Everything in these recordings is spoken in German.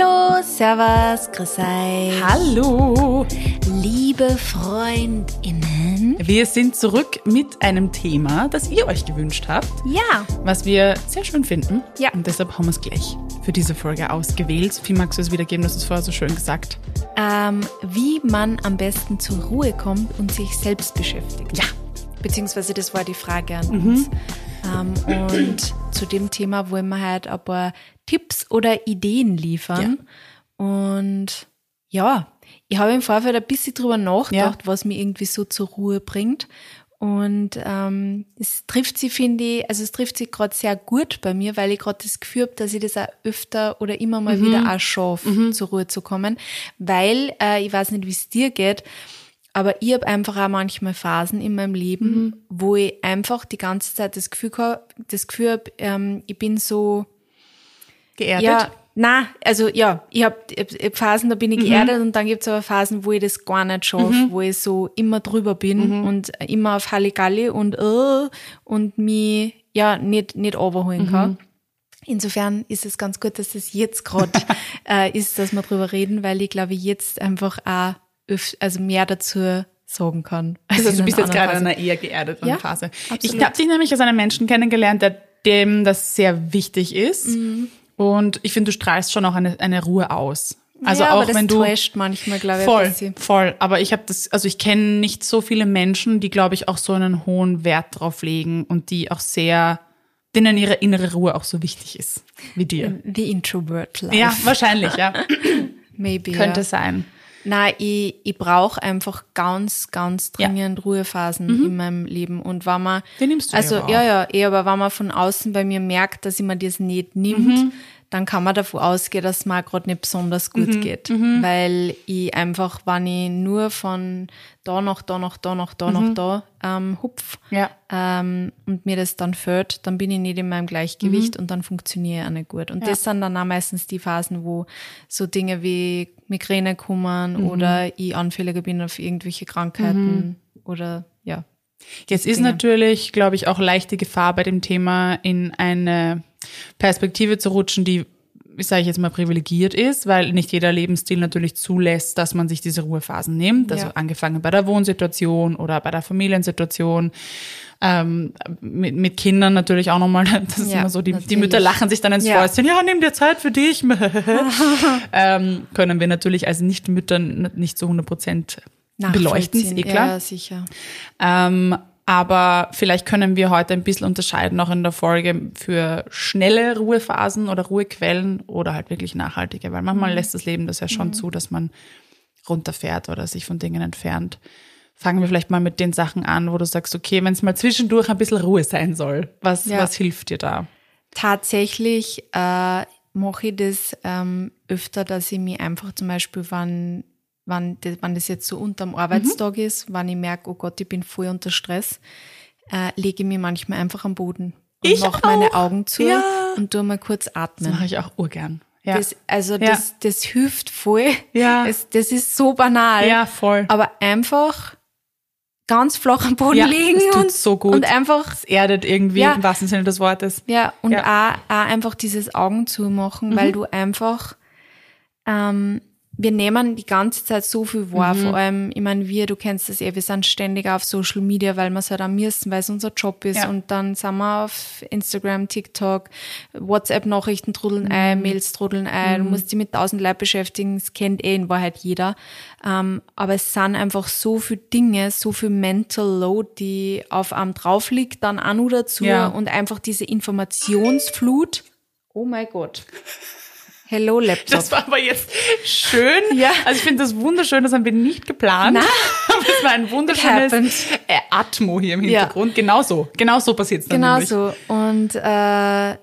Hallo, Servus, grüß euch. Hallo! Liebe FreundInnen. Wir sind zurück mit einem Thema, das ihr euch gewünscht habt, Ja, was wir sehr schön finden. Ja. Und deshalb haben wir es gleich für diese Folge ausgewählt. Sophie, magst du es wiedergeben? Das ist vorher so schön gesagt. ähm, wie man am besten zur Ruhe kommt und sich selbst beschäftigt. Ja. Beziehungsweise das war die Frage an uns. Ähm, und zu dem Thema wollen wir halt ein paar Tipps oder Ideen liefern. Und ja, ich habe im Vorfeld ein bisschen drüber nachgedacht, was mich irgendwie so zur Ruhe bringt. Und ähm, es trifft sie, finde ich, also es trifft sie gerade sehr gut bei mir, weil ich gerade das Gefühl habe, dass ich das auch öfter oder immer mal wieder auch schaffe, zur Ruhe zu kommen. Weil, äh, ich weiß nicht, wie es dir geht, aber ich habe einfach auch manchmal Phasen in meinem Leben, wo ich einfach die ganze Zeit das Gefühl habe, das Gefühl hab, ähm, ich bin so, Geerdet? ja, na, also ja, ich habe hab Phasen, da bin ich geerdet und dann gibt's aber Phasen, wo ich das gar nicht schaffe, wo ich so immer drüber bin und immer auf Halligalli und äh, und mich ja nicht nicht overholen kann. Insofern ist es ganz gut, dass es jetzt gerade äh, ist, dass wir drüber reden, weil ich glaube, jetzt einfach auch also mehr dazu sagen kann. als Also du bist jetzt gerade in einer eher geerdeten Ja, Phase. absolut. Ich habe dich nämlich als einen Menschen kennengelernt, der, dem das sehr wichtig ist. Mhm. Und ich finde, du strahlst schon auch eine, eine Ruhe aus. Also ja, auch wenn du täuscht manchmal, glaube ich, voll, voll. Aber ich habe das, also ich kenne nicht so viele Menschen, die, glaube ich, auch so einen hohen Wert drauf legen und die auch sehr, denen ihre innere Ruhe auch so wichtig ist wie dir. The Introvert Life. Ja, wahrscheinlich, ja. maybe. Könnte ja. sein. Nein, ich, ich brauche einfach ganz, ganz dringend Ruhephasen in meinem Leben. Und wenn man, Die nimmst du also ja aber ja, ja, eh, aber wenn man von außen bei mir merkt, dass ich mir das nicht nimmt, dann kann man davon ausgehen, dass es mir gerade nicht besonders gut geht. Weil ich einfach, wenn ich nur von da nach da nach da nach da nach da ähm, hupf Ja. ähm, und mir das dann fällt, dann bin ich nicht in meinem Gleichgewicht und dann funktioniere ich auch nicht gut. Und das sind dann auch meistens die Phasen, wo so Dinge wie Migräne kommen oder ich anfälliger bin auf irgendwelche Krankheiten oder ja. Jetzt ist Dinge. natürlich, glaube ich, auch leichte Gefahr bei dem Thema in eine Perspektive zu rutschen, die, sage ich jetzt mal, privilegiert ist, weil nicht jeder Lebensstil natürlich zulässt, dass man sich diese Ruhephasen nimmt. Also Ja. angefangen bei der Wohnsituation oder bei der Familiensituation. Ähm, mit, mit Kindern natürlich auch nochmal, das ist Ja, immer so, die, die. Mütter lachen sich dann ins Ja. Fäustchen, ja, nimm dir Zeit für dich. ähm, können wir natürlich als Nicht-Mütter nicht zu 100 Prozent beleuchten, ist eh klar. Ja, sicher. Ähm, aber vielleicht können wir heute ein bisschen unterscheiden, auch in der Folge für schnelle Ruhephasen oder Ruhequellen oder halt wirklich nachhaltige, weil manchmal lässt das Leben das ja schon zu, dass man runterfährt oder sich von Dingen entfernt. Fangen wir vielleicht mal mit den Sachen an, wo du sagst, okay, wenn es mal zwischendurch ein bisschen Ruhe sein soll, was, Ja. was hilft dir da? Tatsächlich äh, mache ich das ähm, öfter, dass ich mich einfach zum Beispiel, wann, wann, das, wann das jetzt so unterm Arbeitstag Mhm. ist, wenn ich merke, oh Gott, ich bin voll unter Stress, äh, lege ich mich manchmal einfach am Boden und Ich mache meine. Augen zu Ja. und tu mal kurz Das atmen. mache ich auch urgern. Ja, Das, also Ja. das, das hilft voll. Ja. Es, das ist so banal. ja voll. Aber einfach ganz flach am Boden Ja, liegen und, so gut. und einfach Es erdet irgendwie Ja. im wahrsten Sinne des Wortes. Ja, und Ja. Auch, auch einfach dieses Augen zumachen, Mhm. weil du einfach, ähm, wir nehmen die ganze Zeit so viel wahr, Mhm. vor allem, ich meine, wir, du kennst das eh, wir sind ständig auf Social Media, weil wir es halt auch müssen, weil es unser Job ist Ja. und dann sind wir auf Instagram, TikTok, WhatsApp-Nachrichten trudeln Mhm. ein, Mails trudeln ein, du musst dich mit tausend Leuten beschäftigen, das kennt eh in Wahrheit jeder, ähm, aber es sind einfach so viele Dinge, so viel Mental Load, die auf einem drauf liegt, dann auch noch dazu Ja. und einfach diese Informationsflut. Oh mein Gott. Hello Laptop. Das war aber jetzt schön. Ja. Also ich finde das wunderschön, das haben wir nicht geplant. Na. Aber es war ein wunderschönes äh, Atmo hier im Ja. Hintergrund. Genau so. Genau so passiert es dann genau nämlich. so. Und äh, ja,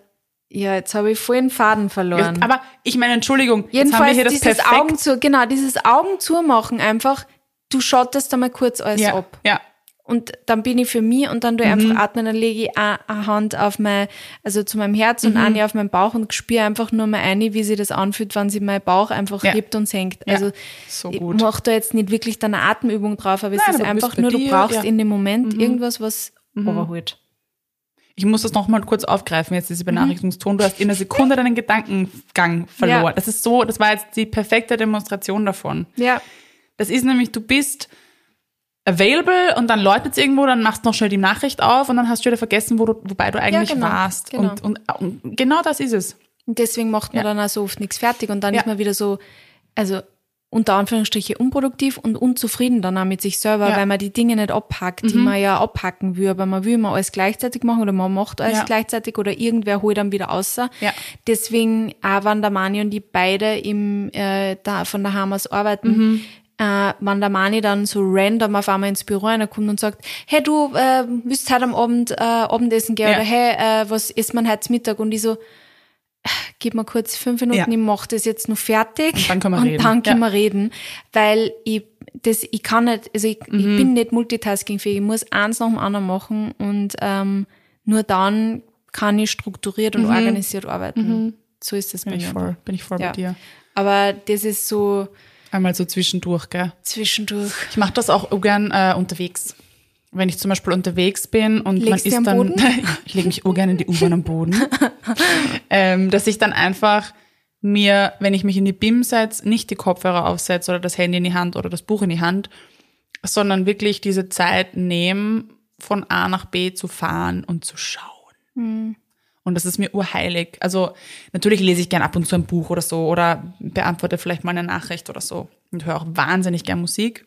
jetzt habe ich den Faden verloren. Aber ich meine, Entschuldigung, jetzt haben wir Jedenfalls hier das dieses. Augen zu, genau, dieses Augen zumachen einfach, du schottest einmal kurz alles ja, ab. ja. Und dann bin ich für mich und dann tue ich Mhm. einfach atmen, dann lege ich eine eine Hand auf mein, also zu meinem Herz Mhm. und eine auf meinen Bauch und spüre einfach nur mal ein, wie sich das anfühlt, wenn sich mein Bauch einfach Ja. hebt und senkt. Ja, Also so ich mache da jetzt nicht wirklich dann eine Atemübung drauf, aber es Nein, ist du bist einfach nur, du dir, brauchst ja. Mhm. in dem Moment irgendwas, was überholt. Ich muss das nochmal kurz aufgreifen, jetzt diese Benachrichtigungston. Du hast in einer Sekunde deinen Gedankengang verloren. Das ist so, das war jetzt die perfekte Demonstration davon. Ja. Das ist nämlich, du bist available und dann läutet es irgendwo, dann machst du noch schnell die Nachricht auf und dann hast du wieder vergessen, wo du, wobei du eigentlich genau, warst. genau. Und, und, und genau das ist es. Und deswegen macht man Ja. dann auch so oft nichts fertig und dann Ja. ist man wieder so, also unter Anführungsstriche unproduktiv und unzufrieden dann auch mit sich selber, Ja. Mhm. weil man die Dinge nicht abhackt, die man ja abhacken will, aber man will immer alles gleichzeitig machen oder man macht alles Ja. gleichzeitig oder irgendwer holt dann wieder außer. Ja. Deswegen auch wenn der Mani und die beide im, äh, da, von der Hamas arbeiten, Mhm. Äh, wenn der Mani dann so random auf einmal ins Büro reinkommt und sagt, hey du, äh, willst heute am Abend äh, Abendessen gehen Ja. oder hey, äh, was isst man heute Mittag? Und ich so, gib mir kurz fünf Minuten, Ja. ich mach das jetzt noch fertig. Und dann können wir und reden. dann können Ja. wir reden. Weil ich, das, ich kann nicht, also ich, Mhm. ich bin nicht multitaskingfähig. Ich muss eins nach dem anderen machen und ähm, nur dann kann ich strukturiert und organisiert arbeiten. So ist das Mhm. Bin bei ich mir. voll, bin ich voll Ja. bei dir. Aber das ist so Einmal so zwischendurch, gell? zwischendurch. Ich mache das auch ungern äh, unterwegs. Wenn ich zum Beispiel unterwegs bin und Legst man ist dann, ich lege mich ungern in die U-Bahn am Boden, ähm, dass ich dann einfach mir, wenn ich mich in die BIM setze, nicht die Kopfhörer aufsetze oder das Handy in die Hand oder das Buch in die Hand, sondern wirklich diese Zeit nehme, von A nach B zu fahren und zu schauen. Und das ist mir urheilig. Also natürlich lese ich gern ab und zu ein Buch oder so oder beantworte vielleicht mal eine Nachricht oder so und höre auch wahnsinnig gern Musik.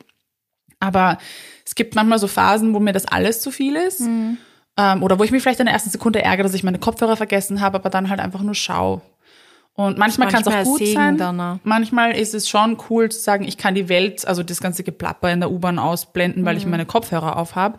Aber es gibt manchmal so Phasen, wo mir das alles zu viel ist. Ähm, oder wo ich mich vielleicht in der ersten Sekunde ärgere, dass ich meine Kopfhörer vergessen habe, aber dann halt einfach nur schaue. Und manchmal kann es auch Manchmal gut sein. dann auch. Manchmal ist es schon cool zu sagen, ich kann die Welt, also das ganze Geplapper in der U-Bahn ausblenden, weil ich Mhm. meine Kopfhörer auf habe.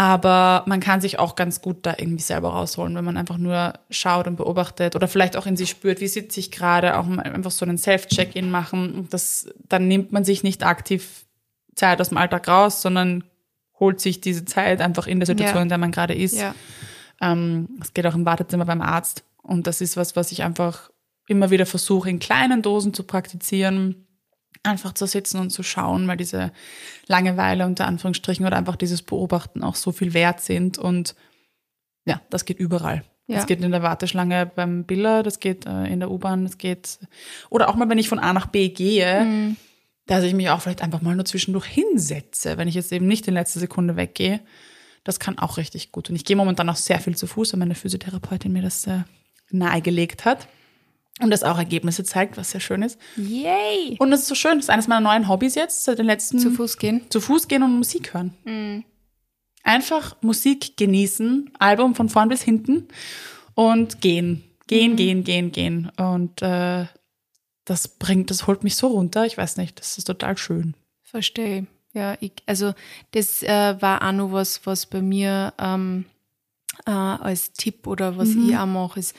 Aber man kann sich auch ganz gut da irgendwie selber rausholen, wenn man einfach nur schaut und beobachtet oder vielleicht auch in sich spürt, wie sitze ich gerade, auch einfach so einen Self-Check-In machen. Und das, dann nimmt man sich nicht aktiv Zeit aus dem Alltag raus, sondern holt sich diese Zeit einfach in der Situation, Ja. in der man gerade ist. Ja. Ähm, es geht auch im Wartezimmer beim Arzt. Und das ist was, was ich einfach immer wieder versuche, in kleinen Dosen zu praktizieren. Einfach zu sitzen und zu schauen, weil diese Langeweile unter Anführungsstrichen oder einfach dieses Beobachten auch so viel wert sind. Und ja, das geht überall. Ja. Das geht in der Warteschlange beim Biller, das geht äh, in der U-Bahn, das geht. Oder auch mal, wenn ich von A nach B gehe, Mhm. dass ich mich auch vielleicht einfach mal nur zwischendurch hinsetze, wenn ich jetzt eben nicht in letzter Sekunde weggehe. Das kann auch richtig gut. Und ich gehe momentan auch sehr viel zu Fuß, weil meine Physiotherapeutin mir das äh, nahegelegt hat. Und das auch Ergebnisse zeigt, was sehr schön ist. Yay! Und es ist so schön, das ist eines meiner neuen Hobbys jetzt, seit den letzten Zu Fuß gehen. zu Fuß gehen und Musik hören. Einfach Musik genießen, Album von vorn bis hinten und gehen. Gehen, gehen, gehen, gehen. Und äh, das bringt, das holt mich so runter. Ich weiß nicht, das ist total schön. Verstehe. Ja, ich, also das äh, war auch noch was, was bei mir ähm, äh, als Tipp oder was ich auch mache, ist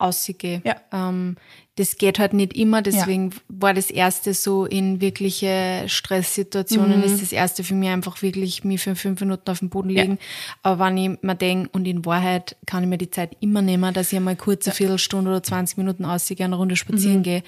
ausgehe. Ja. Ähm, das geht halt nicht immer, deswegen war das erste so in wirkliche Stresssituationen, ist das erste für mich einfach wirklich mich für fünf Minuten auf den Boden legen. Aber wenn ich mir denke, und in Wahrheit kann ich mir die Zeit immer nehmen, dass ich einmal kurz eine Viertelstunde oder 20 Minuten ausgehe, eine Runde spazieren gehe,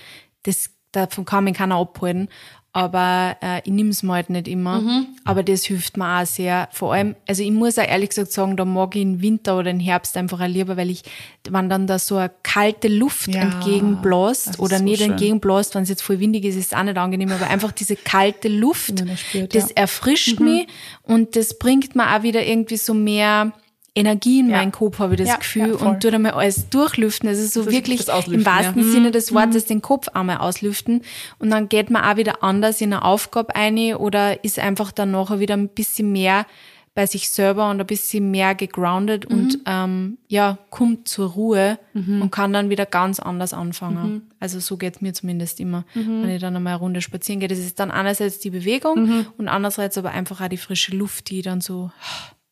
das, davon kann mich keiner abhalten. Aber äh, ich nehme es mir halt nicht immer. Aber das hilft mir auch sehr. Vor allem, also ich muss auch ehrlich gesagt sagen, da mag ich im Winter oder im Herbst einfach auch lieber, weil ich, wenn dann da so eine kalte Luft Ja, entgegenbläst oder so nicht schön. entgegenbläst, wenn es jetzt voll windig ist, ist es auch nicht angenehm, aber einfach diese kalte Luft, spürt, das ja. erfrischt mich und das bringt mir auch wieder irgendwie so mehr Energie in Ja. meinen Kopf, habe ich das Ja, Gefühl, ja, und tut einmal alles durchlüften. Also so Das ist wirklich im wahrsten ja. Mhm. Sinne des Wortes den Kopf einmal auslüften. Und dann geht man auch wieder anders in eine Aufgabe ein oder ist einfach dann nachher wieder ein bisschen mehr bei sich selber und ein bisschen mehr gegroundet Mhm. und ähm, ja, kommt zur Ruhe und kann dann wieder ganz anders anfangen. Mhm. Also so geht's mir zumindest immer, wenn ich dann einmal eine Runde spazieren gehe. Das ist dann einerseits die Bewegung Mhm. und andererseits aber einfach auch die frische Luft, die ich dann so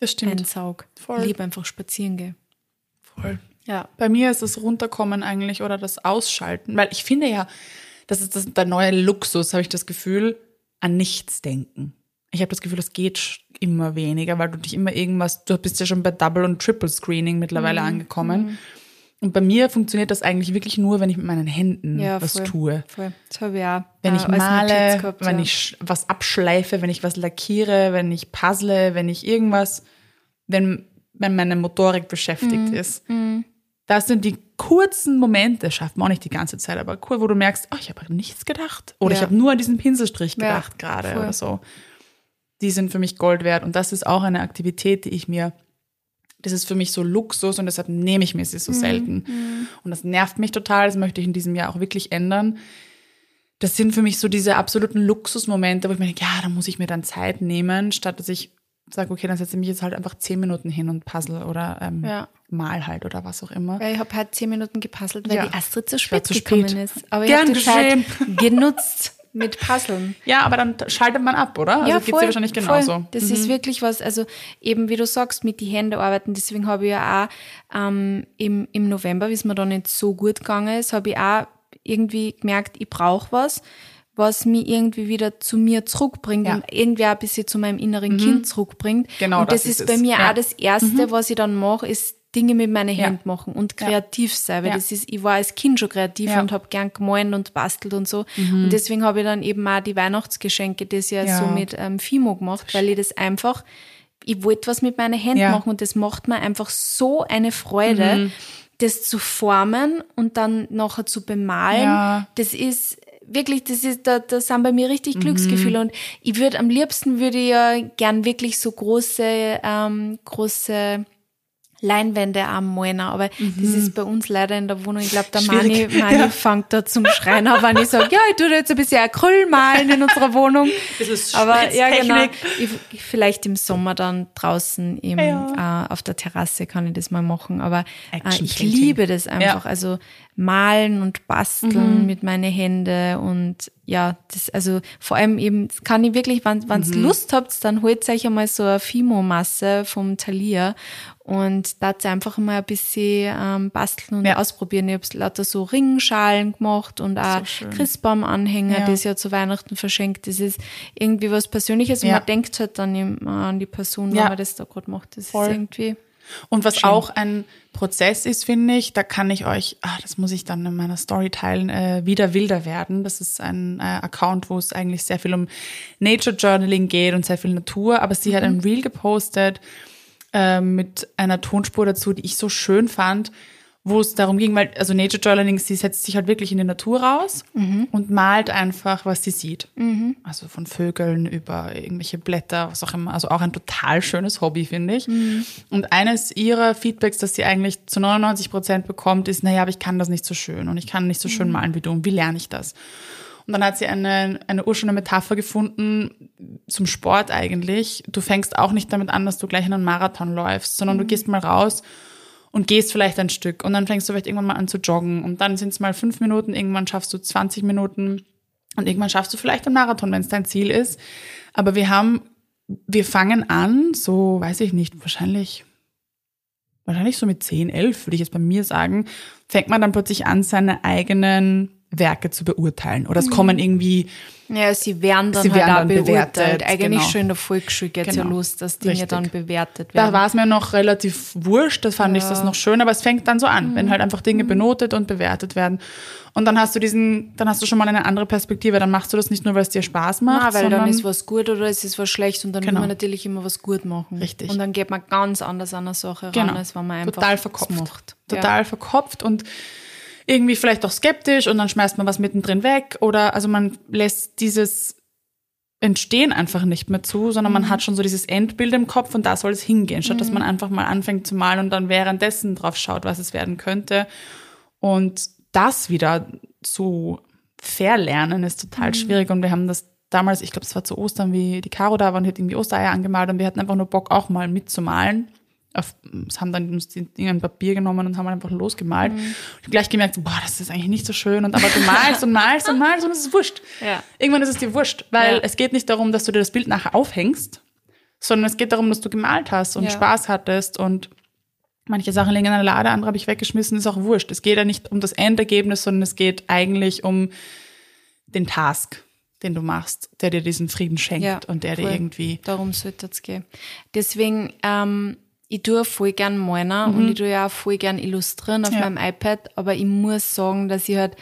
Das stimmt. einsaug. Voll. Ich liebe einfach spazieren gehe. Voll. Ja. Bei mir ist das Runterkommen eigentlich oder das Ausschalten, weil ich finde ja, das ist das, der neue Luxus, habe ich das Gefühl, an nichts denken. Ich habe das Gefühl, das geht immer weniger, weil du dich immer irgendwas, du bist ja schon bei Double- und Triple-Screening Mhm. mittlerweile angekommen. Und bei mir funktioniert das eigentlich wirklich nur, wenn ich mit meinen Händen Ja, was voll, tue. Voll. Das habe ich auch. Wenn ich male, gehabt, wenn ja. ich was abschleife, wenn ich was lackiere, wenn ich puzzle, wenn ich irgendwas, wenn, wenn meine Motorik beschäftigt Mhm. ist. Das sind die kurzen Momente, schafft man auch nicht die ganze Zeit, aber cool, wo du merkst, oh, ich habe nichts gedacht. Oder ich Ja. habe nur an diesen Pinselstrich gedacht gerade oder so. Die sind für mich Gold wert. Und das ist auch eine Aktivität, die ich mir, das ist für mich so Luxus und deshalb nehme ich mir sie Mhm. so selten. Und das nervt mich total, das möchte ich in diesem Jahr auch wirklich ändern. Das sind für mich so diese absoluten Luxusmomente, wo ich mir denke, ja, da muss ich mir dann Zeit nehmen, statt dass ich sage, okay, dann setze ich mich jetzt halt einfach zehn Minuten hin und puzzle oder ähm, Ja. mal halt oder was auch immer. Weil ich habe halt zehn Minuten gepuzzelt, weil Ja. die Astrid zu spät zu gekommen spät. ist. Aber Gern ich habe die. Zeit genutzt mit Puzzeln. Ja, aber dann schaltet man ab, oder? Also geht's dir wahrscheinlich genauso. Voll. Das ist wirklich was, also eben wie du sagst, mit die Hände arbeiten. Deswegen habe ich ja auch ähm, im, im November, wie es mir da nicht so gut gegangen ist, habe ich auch irgendwie gemerkt, ich brauche was, was mich irgendwie wieder zu mir zurückbringt Ja. und irgendwie auch ein bisschen zu meinem inneren Kind zurückbringt. Genau, und das, das ist ist bei mir Ja. Mhm. auch das Erste, was ich dann mache, ist Dinge mit meinen Ja. Händen machen und kreativ sein, weil das ist, ich war als Kind schon kreativ. Mhm. und habe gern gemalt und bastelt und so. Und deswegen habe ich dann eben auch die Weihnachtsgeschenke das Jahr Ja. so mit ähm, Fimo gemacht, weil ich das einfach, ich wollte was mit meinen Händen machen und das macht mir einfach so eine Freude, Mhm. das zu formen und dann nachher zu bemalen. Das ist wirklich, das ist, da, da sind bei mir richtig Mhm. Glücksgefühle und ich würde am liebsten würde ich ja gern wirklich so große, ähm, große Leinwände am malen, aber das ist bei uns leider in der Wohnung. Ich glaube, der Mani, Mhm. Schwierig. Mani Ja. fängt da zum Schreien an, wenn ich sage, ja, ich tue da jetzt ein bisschen Acryl malen in unserer Wohnung. Das ist Aber ja, genau. Ich, ich, vielleicht im Sommer dann draußen im, Ja. äh, auf der Terrasse kann ich das mal machen. Aber äh, ich liebe das einfach. Ja. Also malen und Mhm. basteln mit meinen Händen und ja, das, also vor allem eben, kann ich wirklich, wenn ihr Mhm. Lust habt, dann holt euch einmal so eine Fimo-Masse vom Thalia und da einfach mal ein bisschen ähm, basteln und Ja. ausprobieren. Ich habe lauter so Ringschalen gemacht und auch So. Christbaumanhänger, Ja. das ja zu Weihnachten verschenkt. Das ist irgendwie was Persönliches und Ja. man denkt halt dann immer an die Person, wenn man das da gerade macht. Das Voll. ist irgendwie. Und was auch ein Prozess ist, finde ich, da kann ich euch, ah, das muss ich dann in meiner Story teilen, äh, wieder wilder werden. Das ist ein äh, Account, wo es eigentlich sehr viel um Nature Journaling geht und sehr viel Natur. Aber sie hat ein Reel gepostet äh, mit einer Tonspur dazu, die ich so schön fand, wo es darum ging, weil, also Nature Journaling, sie setzt sich halt wirklich in die Natur raus und malt einfach, was sie sieht. Also von Vögeln über irgendwelche Blätter, was auch immer. Also auch ein total schönes Hobby, finde ich. Und eines ihrer Feedbacks, das sie eigentlich zu 99 Prozent bekommt, ist, naja, aber ich kann das nicht so schön und ich kann nicht so schön malen wie du. Und wie lerne ich das? Und dann hat sie eine, eine urschöne Metapher gefunden zum Sport eigentlich. Du fängst auch nicht damit an, dass du gleich einen Marathon läufst, sondern du gehst mal raus und gehst vielleicht ein Stück und dann fängst du vielleicht irgendwann mal an zu joggen und dann sind es mal fünf Minuten, irgendwann schaffst du 20 Minuten und irgendwann schaffst du vielleicht einen Marathon, wenn es dein Ziel ist. Aber wir haben, wir fangen an, so weiß ich nicht, wahrscheinlich, wahrscheinlich so mit 10, 11 würde ich jetzt bei mir sagen, fängt man dann plötzlich an, seine eigenen Werke zu beurteilen. Oder es kommen irgendwie Ja, sie werden dann Sie halt werden auch dann beurteilt. bewertet, Eigentlich genau. schon in der Volksschule geht's ja Genau. los, dass Dinge Richtig. dann bewertet Da werden. war es mir noch relativ wurscht, das fand ich das noch schön, aber es fängt dann so an, wenn halt einfach Dinge benotet und bewertet werden. Und dann hast du diesen, dann hast du schon mal eine andere Perspektive, dann machst du das nicht nur, weil es dir Spaß macht, Na, weil sondern dann ist was gut oder es ist was schlecht und dann Genau. will man natürlich immer was gut machen. Richtig. Und dann geht man ganz anders an eine Sache genau, ran, als wenn man einfach total verkopft, macht. total verkopft und irgendwie vielleicht auch skeptisch und dann schmeißt man was mittendrin weg oder also man lässt dieses Entstehen einfach nicht mehr zu, sondern Mhm. man hat schon so dieses Endbild im Kopf und da soll es hingehen, statt dass man einfach mal anfängt zu malen und dann währenddessen drauf schaut, was es werden könnte. Und das wieder zu verlernen ist Mhm. total schwierig und wir haben das damals, ich glaube, es war zu Ostern, wie die Caro da war und hat irgendwie Ostereier angemalt und wir hatten einfach nur Bock auch mal mitzumalen. Auf, es haben dann uns die Dinge ein Papier genommen und haben einfach losgemalt. Und ich habe gleich gemerkt, boah, das ist eigentlich nicht so schön. Und aber du malst und malst und malst und es ist wurscht. Ja. Irgendwann ist es dir wurscht, weil Ja. es geht nicht darum, dass du dir das Bild nachher aufhängst, sondern es geht darum, dass du gemalt hast und Ja. Spaß hattest und manche Sachen liegen in einer Lade, andere habe ich weggeschmissen, ist auch wurscht. Es geht ja nicht um das Endergebnis, sondern es geht eigentlich um den Task, den du machst, der dir diesen Frieden schenkt und der dir voll. irgendwie Darum sollte es gehen. Deswegen, ähm, ich tue voll gern malen Mhm. und ich tue ja auch voll gern illustrieren auf Ja. meinem iPad, aber ich muss sagen, dass ich halt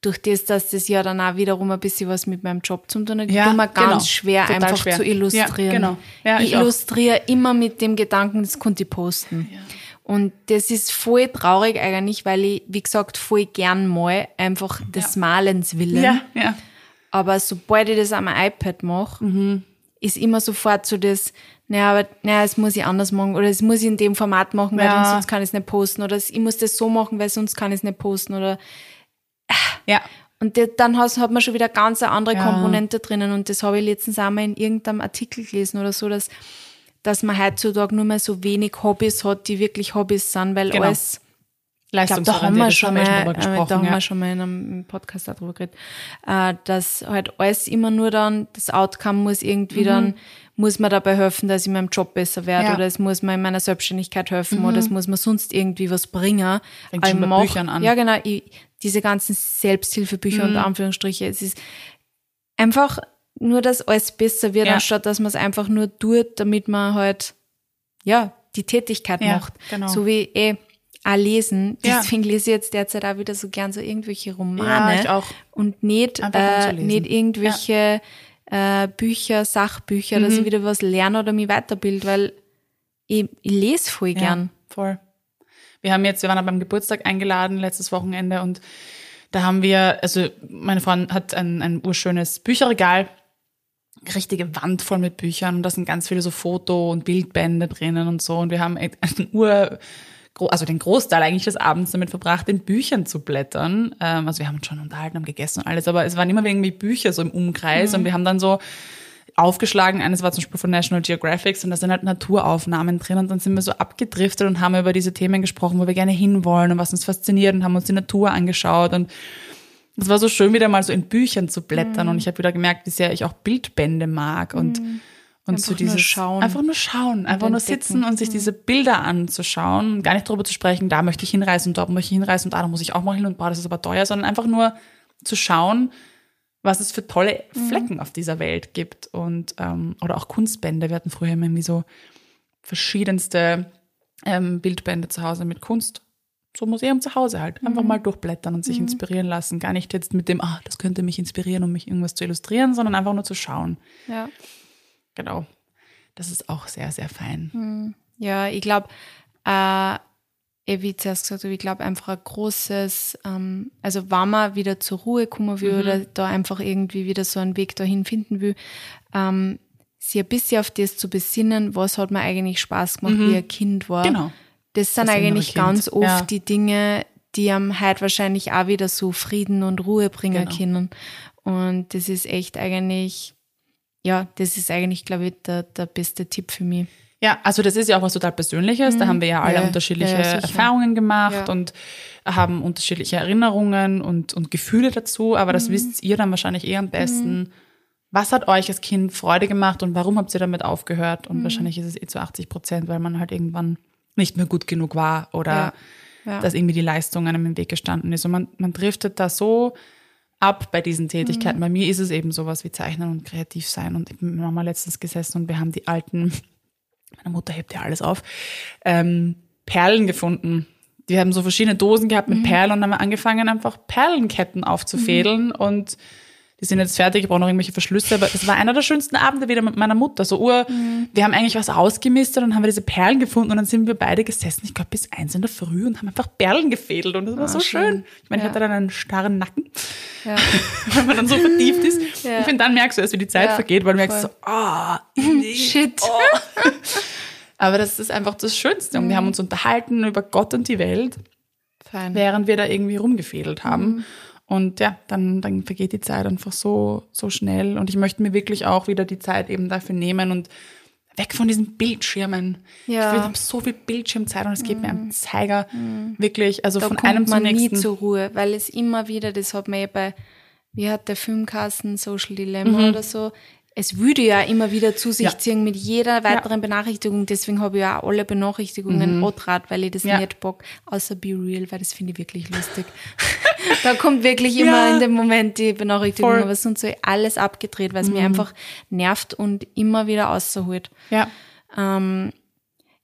durch das, dass das ja dann auch wiederum ein bisschen was mit meinem Job zu tun hat, Ja, immer ganz genau. schwer, Total einfach schwer. zu illustrieren. Ja, genau. Ja, ich ich illustriere immer mit dem Gedanken, das konnte ich posten. Und das ist voll traurig eigentlich, weil ich, wie gesagt, voll gern mal, einfach des Malens willen. Ja, ja. Aber sobald ich das am iPad mache, Mhm. ist immer sofort so das, naja, aber naja, das muss ich anders machen oder das muss ich in dem Format machen, weil Ja. sonst kann ich es nicht posten oder ich muss das so machen, weil sonst kann ich es nicht posten oder Ja. und dann hat man schon wieder ganz eine andere Ja. Komponente drinnen und das habe ich letztens einmal in irgendeinem Artikel gelesen oder so, dass, dass man heutzutage nur mehr so wenig Hobbys hat, die wirklich Hobbys sind, weil Genau. alles ich glaube, da haben Leistungsorientiert, wir schon mal, schon äh, gesprochen. da haben ja. wir schon mal in einem Podcast darüber geredet, äh, dass halt alles immer nur dann, das Outcome muss irgendwie dann, muss man dabei helfen, dass ich in meinem Job besser werde Mhm. Ja. Mhm. oder es muss mir in meiner Selbstständigkeit helfen oder es muss mir sonst irgendwie was bringen. Fängt schon bei mach- Büchern an. Ja, genau, ich, diese ganzen Selbsthilfebücher Mhm. und Anführungsstriche, es ist einfach nur, dass alles besser wird, Ja. anstatt dass man es einfach nur tut, damit man halt, ja, die Tätigkeit Ja, macht. genau. So wie, eh, auch lesen. Ja. Deswegen lese ich jetzt derzeit auch wieder so gern so irgendwelche Romane. Ja, ich auch. Und nicht, äh, nicht irgendwelche äh, Bücher, Sachbücher, dass Mhm. ich wieder was lerne oder mich weiterbild, weil ich, ich lese voll gern. Ja, voll. Wir haben jetzt, wir waren ja beim Geburtstag eingeladen letztes Wochenende und da haben wir, also meine Frau hat ein, ein urschönes Bücherregal, richtige Wand voll mit Büchern und da sind ganz viele so Foto- und Bildbände drinnen und so und wir haben echt einen Ur, also den Großteil eigentlich des Abends damit verbracht, in Büchern zu blättern. Ähm, also wir haben uns schon unterhalten, haben gegessen und alles, aber es waren immer irgendwie Bücher so im Umkreis und wir haben dann so aufgeschlagen. Eines war zum Beispiel von National Geographic und da sind halt Naturaufnahmen drin und dann sind wir so abgedriftet und haben über diese Themen gesprochen, wo wir gerne hinwollen und was uns fasziniert und haben uns die Natur angeschaut und es war so schön, wieder mal so in Büchern zu blättern und ich habe wieder gemerkt, wie sehr ich auch Bildbände mag und und Einfach nur dieses schauen. einfach nur schauen, einfach nur sitzen und sich diese Bilder anzuschauen und gar nicht darüber zu sprechen, da möchte ich hinreisen und dort möchte ich hinreisen und da, da muss ich auch mal hin und boah, das ist aber teuer, sondern einfach nur zu schauen, was es für tolle Flecken auf dieser Welt gibt und ähm, oder auch Kunstbände. Wir hatten früher immer irgendwie so verschiedenste ähm, Bildbände zu Hause mit Kunst. So Museum zu Hause halt. Einfach mal durchblättern und sich inspirieren lassen. Gar nicht jetzt mit dem, ah, das könnte mich inspirieren, um mich irgendwas zu illustrieren, sondern einfach nur zu schauen. Ja. Genau. Das ist auch sehr, sehr fein. Ja, ich glaube, äh, eh, wie ich zuerst gesagt habe, ich glaube einfach ein großes, ähm, also wenn man wieder zur Ruhe kommen will oder da einfach irgendwie wieder so einen Weg dahin finden will, ähm, sich ein bisschen auf das zu besinnen, was hat mir eigentlich Spaß gemacht, wie ein Kind war. Genau. Das sind Das eigentlich Kind. ganz oft Ja. die Dinge, die am heute wahrscheinlich auch wieder so Frieden und Ruhe bringen Genau. können. Und das ist echt eigentlich, ja, das ist eigentlich, glaube ich, der, der beste Tipp für mich. Ja, also das ist ja auch was total Persönliches. Da haben wir ja alle Ja, unterschiedliche ja. Erfahrungen gemacht Ja. und haben unterschiedliche Erinnerungen und, und Gefühle dazu. Aber Mhm. das wisst ihr dann wahrscheinlich eher am besten. Was hat euch als Kind Freude gemacht und warum habt ihr damit aufgehört? Mhm. Und wahrscheinlich ist es eh zu 80 Prozent, weil man halt irgendwann nicht mehr gut genug war oder dass irgendwie die Leistung einem im Weg gestanden ist. Und man, man driftet da so ab bei diesen Tätigkeiten. Mhm. Bei mir ist es eben sowas wie Zeichnen und kreativ sein. Und ich bin mit Mama letztens gesessen und wir haben die alten, meine Mutter hebt ja alles auf, ähm, Perlen gefunden. Die haben so verschiedene Dosen gehabt Mhm. mit Perlen und haben angefangen, einfach Perlenketten aufzufädeln und die sind jetzt fertig, ich brauche noch irgendwelche Verschlüsse, aber das war einer der schönsten Abende wieder mit meiner Mutter. So, Ur, Mhm. wir haben eigentlich was ausgemistet und haben wir diese Perlen gefunden und dann sind wir beide gesessen, ich glaube bis eins in der Früh und haben einfach Perlen gefädelt und das war so schön. Schön. Ich meine, ich Ja. hatte dann einen starren Nacken, Ja. wenn man dann so vertieft ist. Ja. Ich finde, dann merkst du erst, wie die Zeit vergeht, weil du merkst voll. so, ah, Shit. aber das ist einfach das Schönste. Und wir Mhm. haben uns unterhalten über Gott und die Welt, Fein. während wir da irgendwie rumgefädelt haben. Mhm. Und ja, dann, dann vergeht die Zeit einfach so, so schnell. Und ich möchte mir wirklich auch wieder die Zeit eben dafür nehmen und weg von diesen Bildschirmen. Ja. Mhm. Ich habe so viel Bildschirmzeit und es geht mir am Zeiger. Wirklich, also da von einem zum man nächsten. nie zur Ruhe, weil es immer wieder, das hat man ja bei, wie hat der Filmkasten, Social Dilemma oder so, es würde ja immer wieder zu sich Mhm. Ja. ziehen mit jeder weiteren Benachrichtigung, deswegen habe ich ja auch alle Benachrichtigungen mhm. weil ich das Ja. nicht bock, außer Be Real, weil das finde ich wirklich lustig. da kommt wirklich immer Ja. in dem Moment die Benachrichtigung, Voll. Mhm. aber sonst so alles abgedreht, weil es mir einfach nervt und immer wieder außerholt. Ja. Ähm,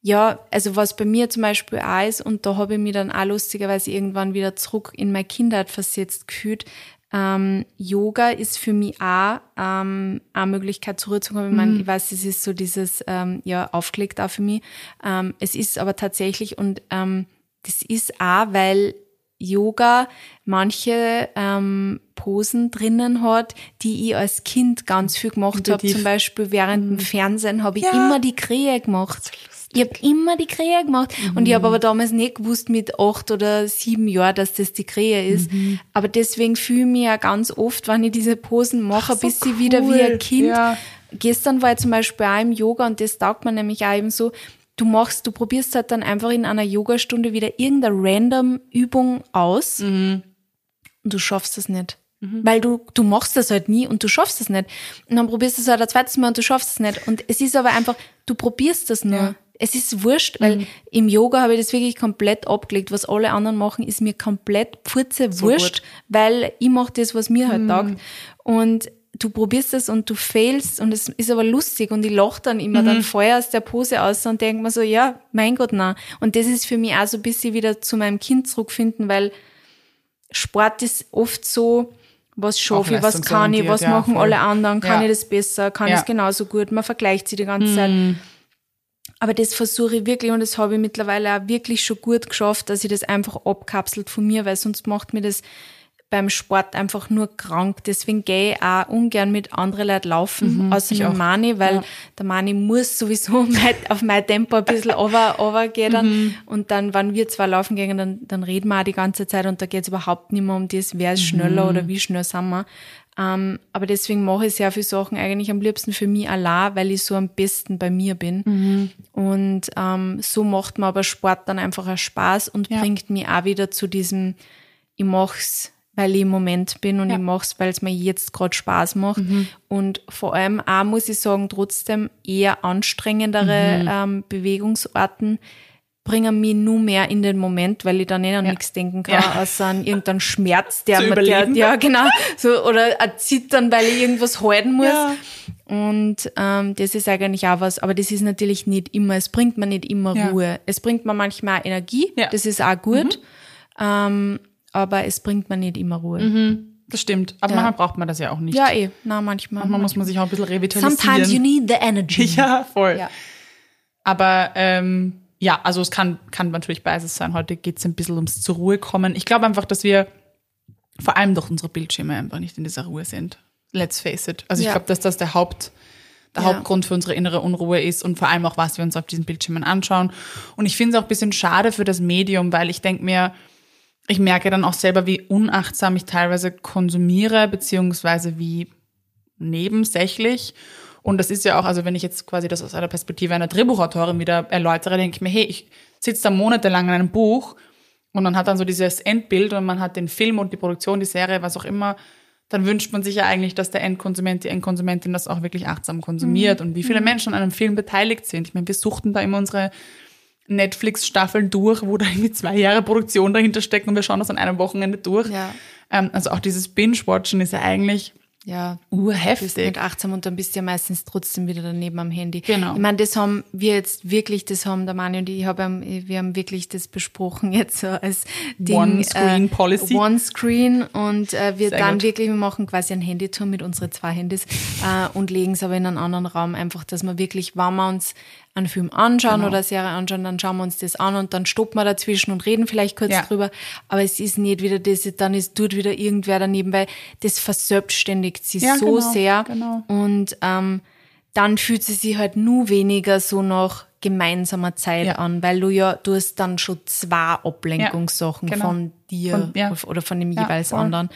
ja, also was bei mir zum Beispiel auch ist, und da habe ich mich dann auch lustigerweise irgendwann wieder zurück in meine Kindheit versetzt gefühlt. Ähm, Yoga ist für mich auch ähm, eine Möglichkeit zurückzukommen. Ich, meine, Mhm. ich weiß, es ist so dieses, ähm, ja, aufgelegt auch für mich. Ähm, es ist aber tatsächlich, und ähm, das ist auch, weil Yoga manche ähm, Posen drinnen hat, die ich als Kind ganz viel gemacht habe. Zum Beispiel während dem Fernsehen habe ich Mhm. Ja. immer die Krähe gemacht. Ich habe immer die Krähe gemacht. Und ich habe aber damals nicht gewusst mit acht oder sieben Jahren, dass das die Krähe ist. Aber deswegen fühle ich mich ja ganz oft, wenn ich diese Posen mache, ein so bisschen wieder wie cool. ein Kind. Ja. Gestern war ich zum Beispiel auch im Yoga und das taugt man nämlich auch eben so. Du machst, du probierst halt dann einfach in einer Yogastunde wieder irgendeine random Übung aus und du schaffst es nicht. Weil du, du machst das halt nie und du schaffst es nicht. Und dann probierst du es halt ein zweites Mal und du schaffst es nicht. Und es ist aber einfach, du probierst das nur. Ja. Es ist wurscht, weil im Yoga habe ich das wirklich komplett abgelegt. Was alle anderen machen, ist mir komplett pfurze wurscht, gut. weil ich mache das, was mir halt taugt. Und du probierst es und du failst und es ist aber lustig und ich lache dann immer, dann feuer aus der Pose aus und denke mir so, ja, mein Gott, na. Und das ist für mich auch so ein bisschen wieder zu meinem Kind zurückfinden, weil Sport ist oft so, was schaffe ich, was kann ich, was ja, machen voll. alle anderen, kann Ja. ich das besser, kann ich Ja. es genauso gut, man vergleicht sich die ganze Zeit. Aber das versuche ich wirklich und das habe ich mittlerweile auch wirklich schon gut geschafft, dass ich das einfach abkapselt von mir, weil sonst macht mir das beim Sport einfach nur krank. Deswegen gehe ich auch ungern mit anderen Leuten laufen, außer ich mit. Mani, weil der Mani muss sowieso mein, auf mein Tempo ein bisschen over, over gehen. Dann. Und dann, wenn wir zwei laufen gehen, dann, dann reden wir auch die ganze Zeit und da geht es überhaupt nicht mehr um das, wer ist schneller oder wie schnell sind wir. Ähm, aber deswegen mache ich sehr viele Sachen eigentlich am liebsten für mich allein, weil ich so am besten bei mir bin. Und ähm, so macht mir aber Sport dann einfach auch Spaß und Ja. bringt mich auch wieder zu diesem, ich mach's, weil ich im Moment bin und Ja. ich mach's, weil es mir jetzt gerade Spaß macht. Und vor allem auch, muss ich sagen, trotzdem eher anstrengendere ähm, Bewegungsarten bringen mich nur mehr in den Moment, weil ich da nicht an nichts denken kann, Ja. außer an irgendeinen Schmerz, der mir, der, ja genau, so, oder ein Zittern, weil ich irgendwas halten muss. Ja. Und ähm, das ist eigentlich auch was, aber das ist natürlich nicht immer, es bringt mir nicht immer Ja. Ruhe. Es bringt mir manchmal auch Energie, Ja. Mhm. das ist auch gut, ähm, aber es bringt mir nicht immer Ruhe. Das stimmt. Aber Ja. manchmal braucht man das ja auch nicht. Ja, eh, na manchmal. Manchmal muss man sich auch ein bisschen revitalisieren. Sometimes you need the energy. Ja, voll. Ja. Aber ähm, ja, also es kann, kann natürlich beides sein. Heute geht es ein bisschen ums zur Ruhe kommen. Ich glaube einfach, dass wir vor allem durch unsere Bildschirme einfach nicht in dieser Ruhe sind. Let's face it. Also ich Ja. glaube, dass das der Haupt, der Ja. Hauptgrund für unsere innere Unruhe ist und vor allem auch, was wir uns auf diesen Bildschirmen anschauen. Und ich finde es auch ein bisschen schade für das Medium, weil ich denke mir, ich merke dann auch selber, wie unachtsam ich teilweise konsumiere, beziehungsweise wie nebensächlich. Und das ist ja auch, also wenn ich jetzt quasi das aus einer Perspektive einer Drehbuchautorin wieder erläutere, denke ich mir, hey, ich sitze da monatelang an einem Buch und man hat dann so dieses Endbild und man hat den Film und die Produktion, die Serie, was auch immer, dann wünscht man sich ja eigentlich, dass der Endkonsument, die Endkonsumentin das auch wirklich achtsam konsumiert und wie viele Menschen an einem Film beteiligt sind. Ich meine, wir suchten da immer unsere Netflix-Staffeln durch, wo da irgendwie zwei Jahre Produktion dahinter steckt und wir schauen das an einem Wochenende durch. Ja. Ähm, also auch dieses Binge-Watchen ist ja eigentlich Ja. bist urheftig. nicht achtsam und dann bist du ja meistens trotzdem wieder daneben am Handy. Genau. Ich meine, das haben wir jetzt wirklich, das haben der Mani und ich, hab, ähm, wir haben wirklich das besprochen jetzt so als Ding. One-Screen-Policy. Äh, One-Screen und äh, wir Sehr dann gut. wirklich, wir machen quasi ein Handytour mit unseren zwei Handys äh, und legen es aber in einen anderen Raum, einfach, dass wir wirklich, wenn wir uns einen Film anschauen Genau. oder eine Serie anschauen, dann schauen wir uns das an und dann stoppen wir dazwischen und reden vielleicht kurz Ja. drüber. Aber es ist nicht wieder das, dann ist tut wieder irgendwer daneben, weil das verselbstständigt sie Ja, so genau, sehr. genau. Und ähm, dann fühlt sie sich halt nur weniger so nach gemeinsamer Zeit Ja. an, weil du ja, du hast dann schon zwei Ablenkungssachen genau. von dir Von- oder von dem jeweils anderen.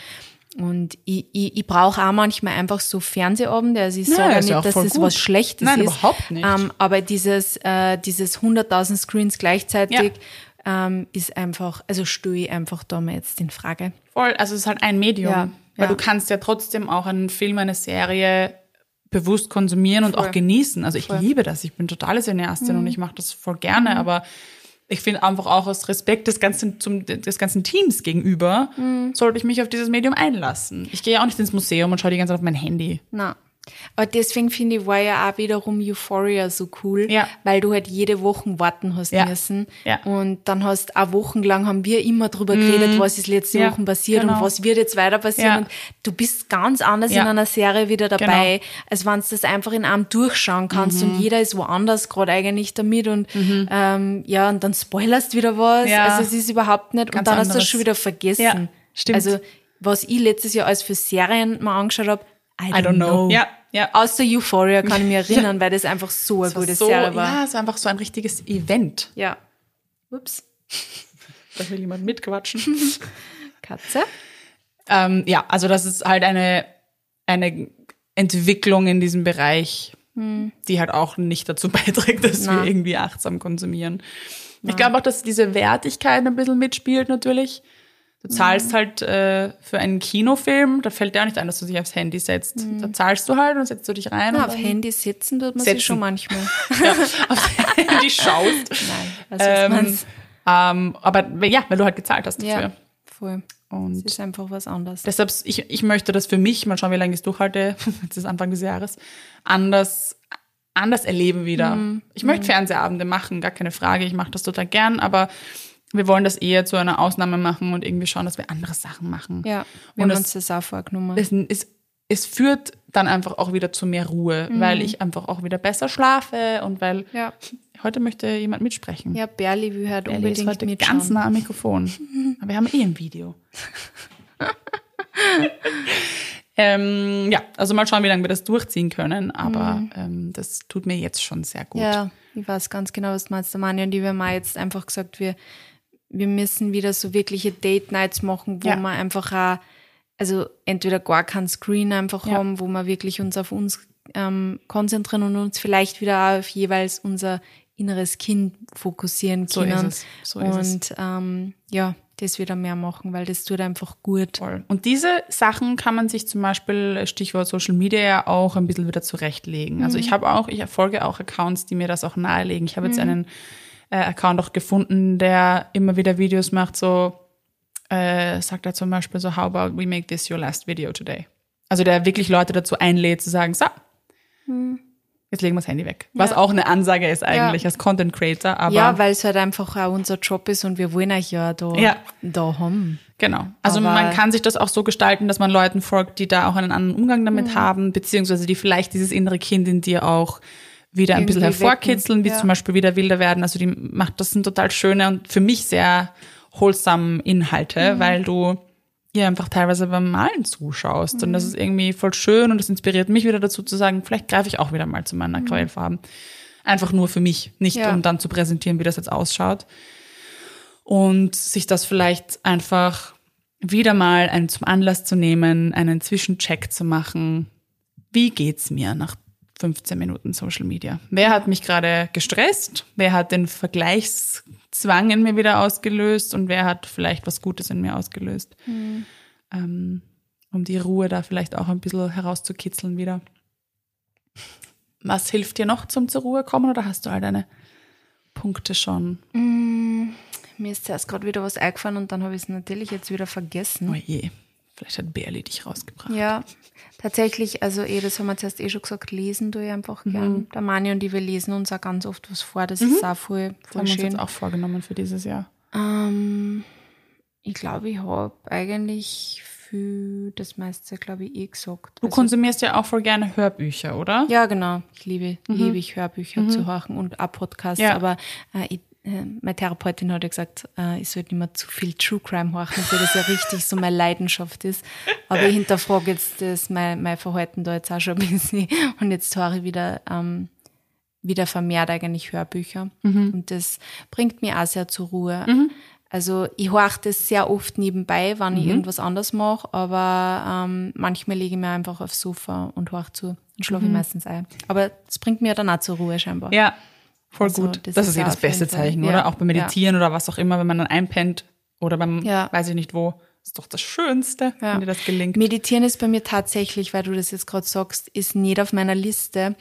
Und ich, ich, ich brauche auch manchmal einfach so Fernsehabende. Also ich Ja, sage ja ist ja nicht, dass das gut. was Schlechtes Nein, ist. überhaupt nicht. Ähm, aber dieses, äh, dieses 100.000 Screens gleichzeitig ähm, ist einfach, also störe ich einfach da mal jetzt in Frage. Voll, also es ist halt ein Medium. Ja, weil ja. du kannst ja trotzdem auch einen Film, eine Serie bewusst konsumieren und Voll. auch genießen. Also ich Voll. Mhm. liebe das. Ich bin totale Cineastin und ich mache das voll gerne, aber ich finde einfach auch aus Respekt des ganzen, zum, des ganzen Teams gegenüber, Mhm. sollte ich mich auf dieses Medium einlassen. Ich gehe ja auch nicht ins Museum und schaue die ganze Zeit auf mein Handy. Na, Aber deswegen finde ich, war ja auch wiederum Euphoria so cool, Ja. weil du halt jede Woche warten hast Ja. müssen. Ja. Und dann hast auch wochenlang haben wir immer drüber geredet, was ist letzte Ja, Woche passiert genau. und was wird jetzt weiter passieren. Und du bist ganz anders in einer Serie wieder dabei, Genau. als wenn du das einfach in einem durchschauen kannst Mhm. und jeder ist woanders gerade eigentlich damit und ähm, ja, und dann spoilerst wieder was. Ja. Also es ist überhaupt nicht, Ganz und dann hast du anderes. das schon wieder vergessen. Ja, stimmt. Also was ich letztes Jahr als für Serien mal angeschaut habe, I don't, I don't know. Ja, ja. Außer Euphoria kann ich mich erinnern, weil das einfach so eine Das war gute so, Serie war. Ja, es war einfach so ein richtiges Event. Ja. Ups. Da will jemand mitquatschen. Katze. ähm, ja, also das ist halt eine, eine Entwicklung in diesem Bereich, die halt auch nicht dazu beiträgt, dass wir Na. irgendwie achtsam konsumieren. Ich glaube auch, dass diese Wertigkeit ein bisschen mitspielt natürlich. Du zahlst halt äh, für einen Kinofilm, da fällt dir auch nicht ein, dass du dich aufs Handy setzt. Da zahlst du halt und setzt du dich rein Ja, auf Handy sitzen tut man Setzen. sich schon manchmal. aufs Handy schaust. Nein, was Ähm, ähm, aber ja, weil du halt gezahlt hast dafür. Ja, voll. Es Und ist einfach was anderes. deshalb, ich, ich möchte das für mich, mal schauen, wie lange ich es durchhalte, jetzt ist Anfang des Jahres, anders, anders erleben wieder. Mhm. Ich möchte Fernsehabende machen, gar keine Frage, ich mache das total gern, aber wir wollen das eher zu einer Ausnahme machen und irgendwie schauen, dass wir andere Sachen machen. Ja, wir Und haben das- uns das auch vorgenommen. Es, es, es führt dann einfach auch wieder zu mehr Ruhe, weil ich einfach auch wieder besser schlafe und weil Mhm. ja. heute möchte jemand mitsprechen. ja, Berli will halt ist unbedingt heute mitschauen. ganz nah am Mikrofon. Aber wir haben eh ein Video. ähm, ja, also mal schauen, wie lange wir das durchziehen können. Aber ähm, das tut mir jetzt schon sehr gut. Mhm. Ja, ich weiß ganz genau, was du meinst. Der Mani und ich, wir haben auch jetzt einfach gesagt, wir, wir müssen wieder so wirkliche Date-Nights machen, wo Ja. wir einfach auch, also entweder gar keinen Screen einfach Ja. haben, wo wir wirklich uns auf uns ähm, konzentrieren und uns vielleicht wieder auf jeweils unser inneres Kind fokussieren So können. So ist es. und ähm, ja, das wieder mehr machen, weil das tut einfach gut. Voll. Und diese Sachen kann man sich zum Beispiel, Stichwort Social Media, ja auch ein bisschen wieder zurechtlegen. Also ich habe auch, ich erfolge auch Accounts, die mir das auch nahelegen. Ich habe jetzt einen äh, Account auch gefunden, der immer wieder Videos macht, so äh, sagt er zum Beispiel so, how about we make this your last video today? Also der wirklich Leute dazu einlädt, zu sagen, so, jetzt legen wir das Handy weg. Was Ja. auch eine Ansage ist eigentlich Ja. als Content Creator, aber ja, weil es halt einfach auch unser Job ist und wir wollen euch ja da, Ja. da haben. Genau. Also Aber- man kann sich das auch so gestalten, dass man Leuten folgt, die da auch einen anderen Umgang damit Mhm. haben, beziehungsweise die vielleicht dieses innere Kind in dir auch wieder ein bisschen hervorkitzeln, wecken, wie ja. zum Beispiel wieder wilder werden. Also die macht, das sind total schöne und für mich sehr wholesome Inhalte, Mhm. weil du ihr einfach teilweise beim Malen zuschaust. Und Mhm. das ist irgendwie voll schön und das inspiriert mich wieder dazu zu sagen, vielleicht greife ich auch wieder mal zu meinen Aquarellfarben. Einfach nur für mich, nicht Mhm. Ja. um dann zu präsentieren, wie das jetzt ausschaut und sich das vielleicht einfach wieder mal einen zum Anlass zu nehmen, einen Zwischencheck zu machen. Wie geht's mir nach 15 Minuten Social Media? Wer hat mich gerade gestresst? Wer hat den Vergleichszwang in mir wieder ausgelöst? Und wer hat vielleicht was Gutes in mir ausgelöst? Ähm, um die Ruhe da vielleicht auch ein bisschen herauszukitzeln wieder. Was hilft dir noch zum zur Ruhe kommen oder hast du all deine Punkte schon? Mir ist zuerst gerade wieder was eingefallen und dann habe ich es natürlich jetzt wieder vergessen. Oh je, vielleicht hat Berli dich rausgebracht. Ja, tatsächlich, also eh, das haben wir zuerst eh schon gesagt, lesen tue ich einfach Mhm. gern. Der Mani und ich, wir lesen uns auch ganz oft was vor, das ist auch voll, Das voll haben wir uns jetzt auch vorgenommen für dieses Jahr. Ähm, ich glaube, ich habe eigentlich für das meiste, glaube ich, eh gesagt. Du Also- konsumierst ja auch voll gerne Hörbücher, oder? Ja, genau. Ich liebe, liebe ich Hörbücher zu hören und auch Podcasts. Mhm. Ja. Aber äh, ich, äh, meine Therapeutin hat ja gesagt, äh, ich sollte nicht mehr zu viel True Crime hören, weil das ja richtig so meine Leidenschaft ist. Aber ich hinterfrage jetzt das, mein, mein Verhalten da jetzt auch schon ein bisschen. Und jetzt höre ich wieder, ähm, wieder vermehrt eigentlich Hörbücher. Mhm. Und das bringt mich auch sehr zur Ruhe. Also ich höre das sehr oft nebenbei, wenn Mhm. ich irgendwas anderes mache, aber ähm, manchmal lege ich mir einfach aufs Sofa und höre zu und schlafe ich meistens ein. Aber das bringt mir dann auch zur Ruhe scheinbar. Mhm. Ja, voll Also, gut. das Das, ist eh ja das beste. Zeichen, Ja. oder? Auch beim Meditieren oder was auch immer, wenn man dann einpennt oder beim, Ja. weiß ich nicht wo. Ist doch das Schönste, Ja. wenn dir das gelingt. Meditieren ist bei mir tatsächlich, weil du das jetzt gerade sagst, ist nicht auf meiner Liste,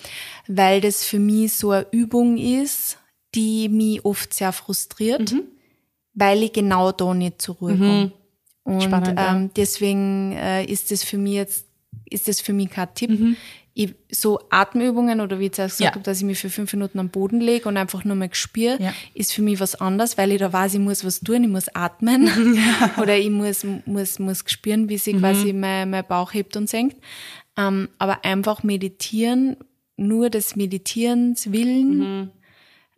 weil das für mich so eine Übung ist, die mich oft sehr frustriert, Mhm. weil ich genau da nicht zur Ruhe komme. Und Spannend, ja. ähm, deswegen äh, ist das für mich jetzt ist das für mich kein Tipp. Mhm. Ich, so Atemübungen oder wie ich zuerst gesagt Ja. habe, dass ich mich für fünf Minuten am Boden lege und einfach nur mal spüre, Ja. ist für mich was anderes, weil ich da weiß, ich muss was tun, ich muss atmen oder ich muss, muss, muss spüren, wie Mhm. sich quasi mein, mein Bauch hebt und senkt. Ähm, aber einfach meditieren, nur des Meditierens willen Mhm.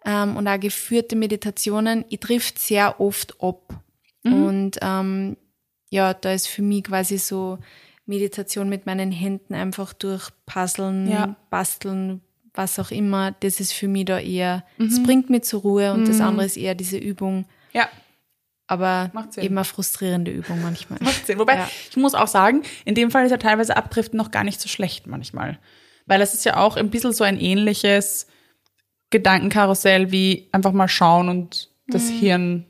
ähm, und auch geführte Meditationen, ich trifft sehr oft ab. Mhm. Und ähm, ja, da ist für mich quasi so Meditation mit meinen Händen einfach durch Puzzeln, Ja. Basteln, was auch immer, das ist für mich da eher, Mhm. es bringt mich zur Ruhe und das andere ist eher diese Übung, Ja, aber eben eine frustrierende Übung manchmal. macht Sinn. Wobei, Ja. ich muss auch sagen, in dem Fall ist ja teilweise Abdriften noch gar nicht so schlecht manchmal. Weil es ist ja auch ein bisschen so ein ähnliches Gedankenkarussell wie einfach mal schauen und das Hirn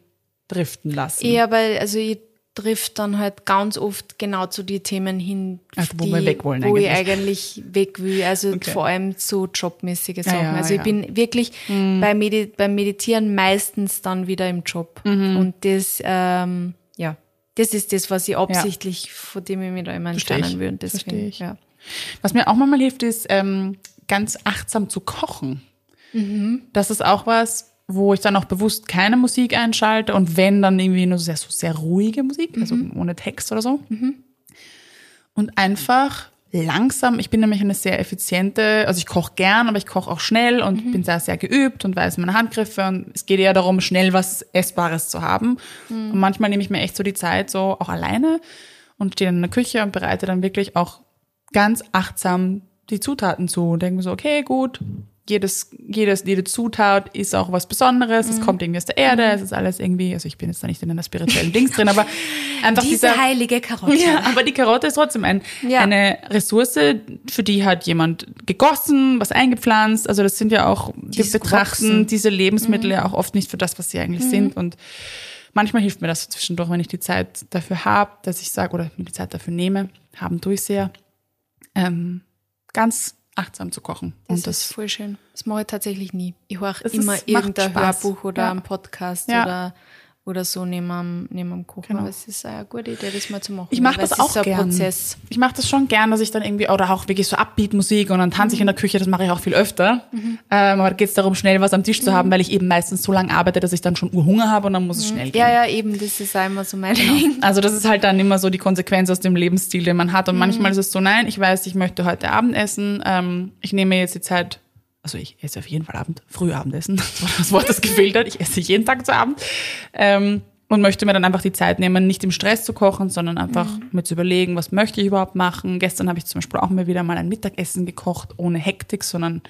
driften lassen. Eher, weil, also ich trifft dann halt ganz oft genau zu die Themen hin, Also, wo die, wir weg wollen wo ich eigentlich. eigentlich weg will. Also Okay. vor allem so jobmäßige Sachen. ja, also ich ja. bin wirklich bei Medi beim Meditieren meistens dann wieder im Job. Mhm. Und das, ähm, ja, das ist das, was ich absichtlich, von dem ich mich da immer entfernen. Und deswegen. Ja. Was mir auch manchmal hilft, ist ähm, ganz achtsam zu kochen. Das ist auch was, wo ich dann auch bewusst keine Musik einschalte und wenn, dann irgendwie nur sehr, so sehr ruhige Musik, also ohne Text oder so. Und einfach langsam, ich bin nämlich eine sehr effiziente, also ich koche gern, aber ich koche auch schnell und bin sehr, sehr geübt und weiß meine Handgriffe und es geht eher darum, schnell was Essbares zu haben. Und manchmal nehme ich mir echt so die Zeit, so auch alleine und stehe dann in der Küche und bereite dann wirklich auch ganz achtsam die Zutaten zu und denke mir so, okay, gut, jedes, jedes, jede Zutat ist auch was Besonderes, es kommt irgendwie aus der Erde, es ist alles irgendwie, also ich bin jetzt da nicht in einer spirituellen Dings drin, aber einfach Diese dieser, heilige Karotte. ja, aber die Karotte ist trotzdem ein, Ja. eine Ressource, für die hat jemand gegossen, was eingepflanzt. Also das sind ja auch, wir betrachten gewachsen. diese Lebensmittel ja auch oft nicht für das, was sie eigentlich sind. Und manchmal hilft mir das zwischendurch, wenn ich die Zeit dafür habe, dass ich sage, oder mir die Zeit dafür nehme, haben sehr, ähm, ganz achtsam zu kochen. Das, Und ist voll schön. Das mache ich tatsächlich nie. Ich höre immer irgendein Spaß. Hörbuch oder Ja. einen Podcast Ja. oder, oder so neben am, neben am Kochen. Genau. Aber es ist eine gute Idee, das mal zu machen. Ich mache das auch gern. Prozess. Ich mache das schon gern, dass ich dann irgendwie, oder auch wirklich so Upbeat-Musik und dann tanze ich in der Küche, das mache ich auch viel öfter. Ähm, aber da geht es darum, schnell was am Tisch zu haben, weil ich eben meistens so lange arbeite, dass ich dann schon Urhunger habe und dann muss es schnell gehen. Ja, ja, eben, das ist immer so mein Ding. Also das ist halt dann immer so die Konsequenz aus dem Lebensstil, den man hat. Und manchmal ist es so, nein, ich weiß, ich möchte heute Abend essen. Ähm, ich nehme jetzt die Zeit, also ich esse auf jeden Fall Abend, Frühabendessen, das war das Wort, das gefehlt hat. Ich esse jeden Tag zu Abend. Ähm, und möchte mir dann einfach die Zeit nehmen, nicht im Stress zu kochen, sondern einfach mir zu überlegen, was möchte ich überhaupt machen. Gestern habe ich zum Beispiel auch mir wieder mal ein Mittagessen gekocht, ohne Hektik, sondern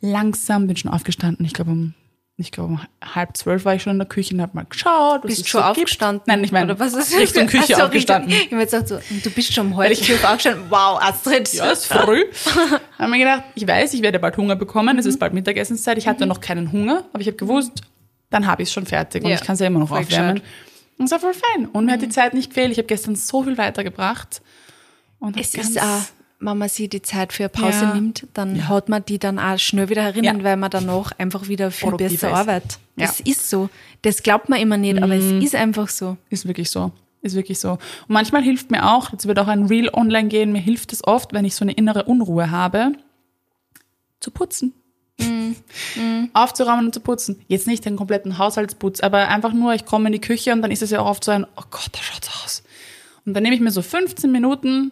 langsam, bin schon aufgestanden. Ich glaube, um, ich glaube, um halb zwölf war ich schon in der Küche und habe mal geschaut. Bist schon so gibt. aufgestanden? Nein, ich meine, Oder was ist Richtung Küche so, aufgestanden. Richtung- Ich habe jetzt gesagt, so, du bist schon halb zwölf aufgestanden. Wow, Astrid. Ja, ist früh. haben mir gedacht, ich weiß, ich werde bald Hunger bekommen, es ist bald Mittagessenszeit. Ich hatte noch keinen Hunger, aber ich habe gewusst, dann habe ich es schon fertig und Ja, ich kann es ja immer noch voll aufwärmen. gescheit. Und es war voll fein. Und mir hat die Zeit nicht gefehlt. Ich habe gestern so viel weitergebracht. Und Es ist auch, wenn man sich die Zeit für eine Pause Ja. nimmt, dann hat man die dann auch schnell wieder erinnern, Ja. weil man danach einfach wieder viel Produktiver besser ist. arbeitet. Das Ja. Mhm. ist so. Das glaubt man immer nicht, aber es ist einfach so. Ist wirklich so. Ist wirklich so. Und manchmal hilft mir auch, jetzt wird auch ein Reel online gehen, mir hilft es oft, wenn ich so eine innere Unruhe habe, zu putzen. Aufzuräumen und zu putzen. Jetzt nicht den kompletten Haushaltsputz, aber einfach nur, ich komme in die Küche und dann ist es ja auch oft so ein, oh Gott, da schaut's aus. Und dann nehme ich mir so 15 Minuten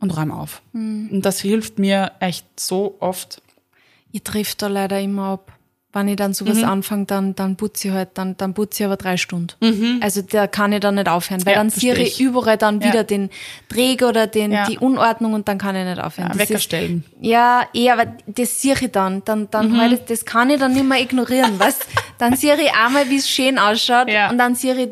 und räume auf. Und das hilft mir echt so oft. Ich triff da leider immer ab. Wenn ich dann sowas Mhm. anfange, dann, dann putze ich halt, dann, dann putze ich aber drei Stunden. Also da kann ich dann nicht aufhören, weil Mhm. Ja, dann sehe ich. überall dann Ja. wieder den Träger oder den, Ja. die Unordnung und dann kann ich nicht aufhören. Ja, Das Wecker ist- stellen. Ja, eh, aber das sehe ich dann. Dann, dann Mhm. halt, das kann ich dann nicht mehr ignorieren, weißt? Dann sehe ich einmal, wie es schön ausschaut und dann sehe ich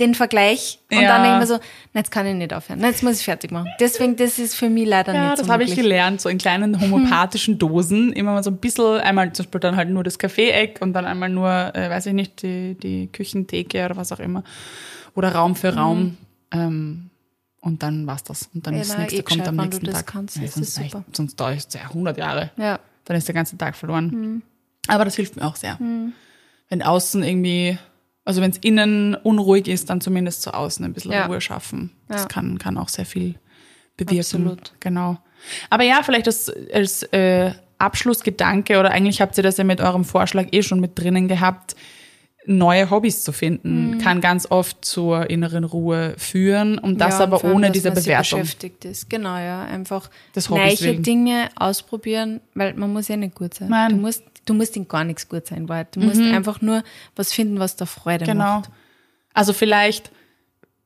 den Vergleich und Ja. dann denke ich mir so, na, jetzt kann ich nicht aufhören. Na, jetzt muss ich fertig machen. Deswegen, das ist für mich leider Ja, nicht das so habe ich gelernt, so in kleinen homöopathischen Dosen. Immer mal so ein bisschen, einmal zum Beispiel dann halt nur das Kaffeeeck und dann einmal nur, äh, weiß ich nicht, die, die Küchentheke oder was auch immer. Oder Raum für Raum. Ähm, und dann war's das. Und dann Ja, das na, nächste eh kommt am nächsten du das Tag. kannst, Ja, das sonst, super. sonst dauert es ja 100 Jahre. Ja. Dann ist der ganze Tag verloren. Mhm. Aber das hilft mir auch sehr. Wenn außen irgendwie, also wenn es innen unruhig ist, dann zumindest zu außen ein bisschen Ja. Ruhe schaffen. Das Ja. kann, kann auch sehr viel bewirken. Absolut. Genau. Aber ja, vielleicht als, als äh, Abschlussgedanke oder eigentlich habt ihr das ja mit eurem Vorschlag eh schon mit drinnen gehabt, neue Hobbys zu finden, mhm. kann ganz oft zur inneren Ruhe führen und das ja, aber allem, ohne diese Bewertung. beschäftigt ist. Genau, ja, einfach Hobbys wegen. Dinge ausprobieren, weil man muss ja nicht gut sein. Nein. Du musst, du musst in gar nichts gut sein, weil du musst einfach nur was finden, was dir Freude Genau. macht. Also vielleicht,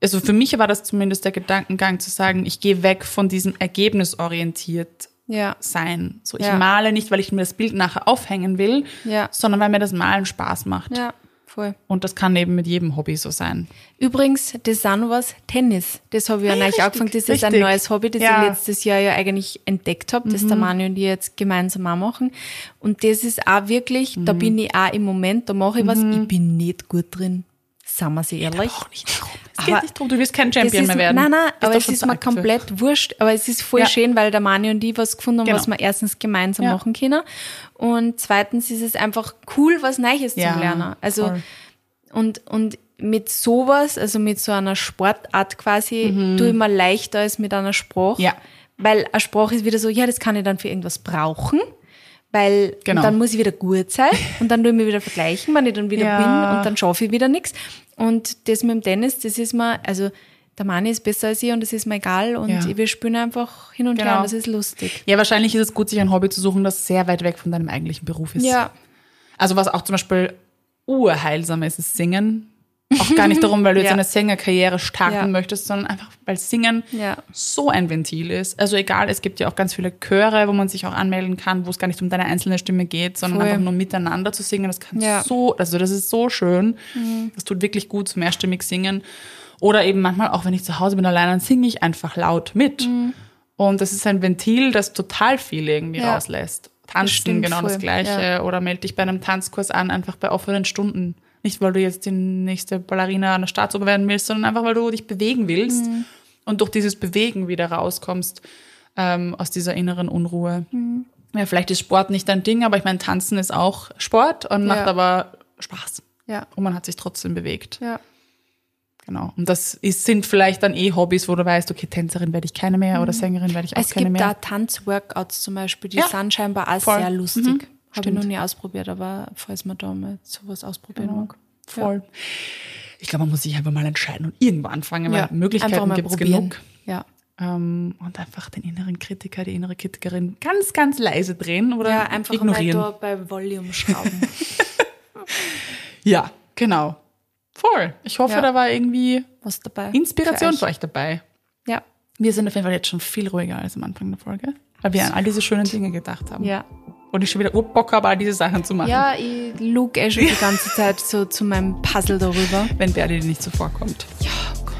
also für mich war das zumindest der Gedankengang zu sagen, ich gehe weg von diesem ergebnisorientiert Ja, sein. So, ich Ja. male nicht, weil ich mir das Bild nachher aufhängen will, Ja. sondern weil mir das Malen Spaß macht. ja, voll. Und das kann eben mit jedem Hobby so sein. Übrigens, das noch was, Tennis. Das habe ich ja, ja, neu richtig, angefangen. Das ist ein richtig. neues Hobby, das Ja. Mhm. ich letztes Jahr ja eigentlich entdeckt habe, das der Mani und ich jetzt gemeinsam auch machen. Und das ist auch wirklich, Mhm. da bin ich auch im Moment, da mache ich was, ich bin nicht gut drin. Sagen wir sie ehrlich. Auch nicht. Es geht nicht darum, du wirst kein Champion ist, mehr werden. Nein, nein, aber es ist mir komplett wurscht. Aber es ist voll Ja. schön, weil der Mani und ich was gefunden haben, Genau. was wir erstens gemeinsam Ja. machen können. Und zweitens ist es einfach cool, was Neues Ja, zu lernen. Also, voll. und, und mit sowas, also mit so einer Sportart quasi, tue ich mir leichter als mit einer Sprache. Mhm. Ja. Weil eine Sprache ist wieder so, ja, das kann ich dann für irgendwas brauchen. Weil Genau. dann muss ich wieder gut sein und dann tue ich mich wieder vergleichen, wenn ich dann wieder Ja. bin und dann schaffe ich wieder nichts. Und das mit dem Tennis, das ist mir, also der Mani ist besser als ich und das ist mir egal und Ja. wir spielen einfach hin und her Genau. und das ist lustig. Ja, wahrscheinlich ist es gut, sich ein Hobby zu suchen, das sehr weit weg von deinem eigentlichen Beruf ist. Ja, Also was auch zum Beispiel urheilsam ist, ist Singen. Auch gar nicht darum, weil du jetzt Ja. eine Sängerkarriere starten Ja. möchtest, sondern einfach, weil Singen Ja. so ein Ventil ist. Also egal, es gibt ja auch ganz viele Chöre, wo man sich auch anmelden kann, wo es gar nicht um deine einzelne Stimme geht, sondern Voll. einfach nur miteinander zu singen. Das kann. Mhm. so, also das ist so schön. Das tut wirklich gut, so mehrstimmig singen. Oder eben manchmal, auch wenn ich zu Hause bin allein, dann singe ich einfach laut mit. Mhm. Und das ist ein Ventil, das total viel irgendwie rauslässt. Tanzen, stimmt genau das voll, Gleiche. ja. Oder melde dich bei einem Tanzkurs an, einfach bei offenen Stunden. Nicht, weil du jetzt die nächste Ballerina an der Staatsoper werden willst, sondern einfach, weil du dich bewegen willst Mhm. und durch dieses Bewegen wieder rauskommst ähm, aus dieser inneren Unruhe. Mhm. Ja, vielleicht ist Sport nicht dein Ding, aber ich meine, Tanzen ist auch Sport und macht Ja. aber Spaß. ja, Und man hat sich trotzdem bewegt. ja. Genau. Und das ist, sind vielleicht dann eh Hobbys, wo du weißt, okay, Tänzerin werde ich keine mehr oder Sängerin werde ich auch Mhm. Es keine gibt mehr. da Tanzworkouts zum Beispiel, die Ja, sind scheinbar auch voll. sehr lustig. Mhm, Habe ich noch nie ausprobiert, aber falls man da mal sowas ausprobieren Genau. mag. Voll. Ich glaube, man muss sich einfach mal entscheiden und irgendwo anfangen, weil einfach Möglichkeiten gibt es genug. Ja. Ähm, und einfach den inneren Kritiker, die innere Kritikerin ganz, ganz leise drehen oder ja, einfach ignorieren. mal da bei Volume schrauben. Ja, genau. Voll. Ich hoffe, Ja. da war irgendwie Was dabei? Inspiration Für für euch. dabei. Ja. Wir sind auf jeden Fall jetzt schon viel ruhiger als am Anfang der Folge, weil wir an all diese schönen Dinge gedacht haben. Ja. Und ich schon wieder Urbock habe, all diese Sachen zu machen, Ja, ich lug eh schon die ganze Zeit so zu meinem Puzzle darüber. wenn Berli nicht so vorkommt. Ja, Gott.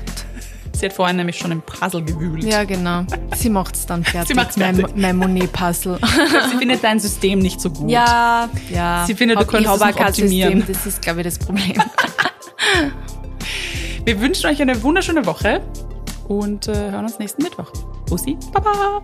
Sie hat vorhin nämlich schon im Puzzle gewühlt. Ja, genau. Sie macht's dann fertig. macht's mein, fertig. mein Monet-Puzzle. Sie findet dein System nicht so gut. Ja, ja. Sie findet, du könntest es optimieren. System, das ist, glaube ich, das Problem. Wir wünschen euch eine wunderschöne Woche und äh, hören uns nächsten Mittwoch. Bussi, Baba!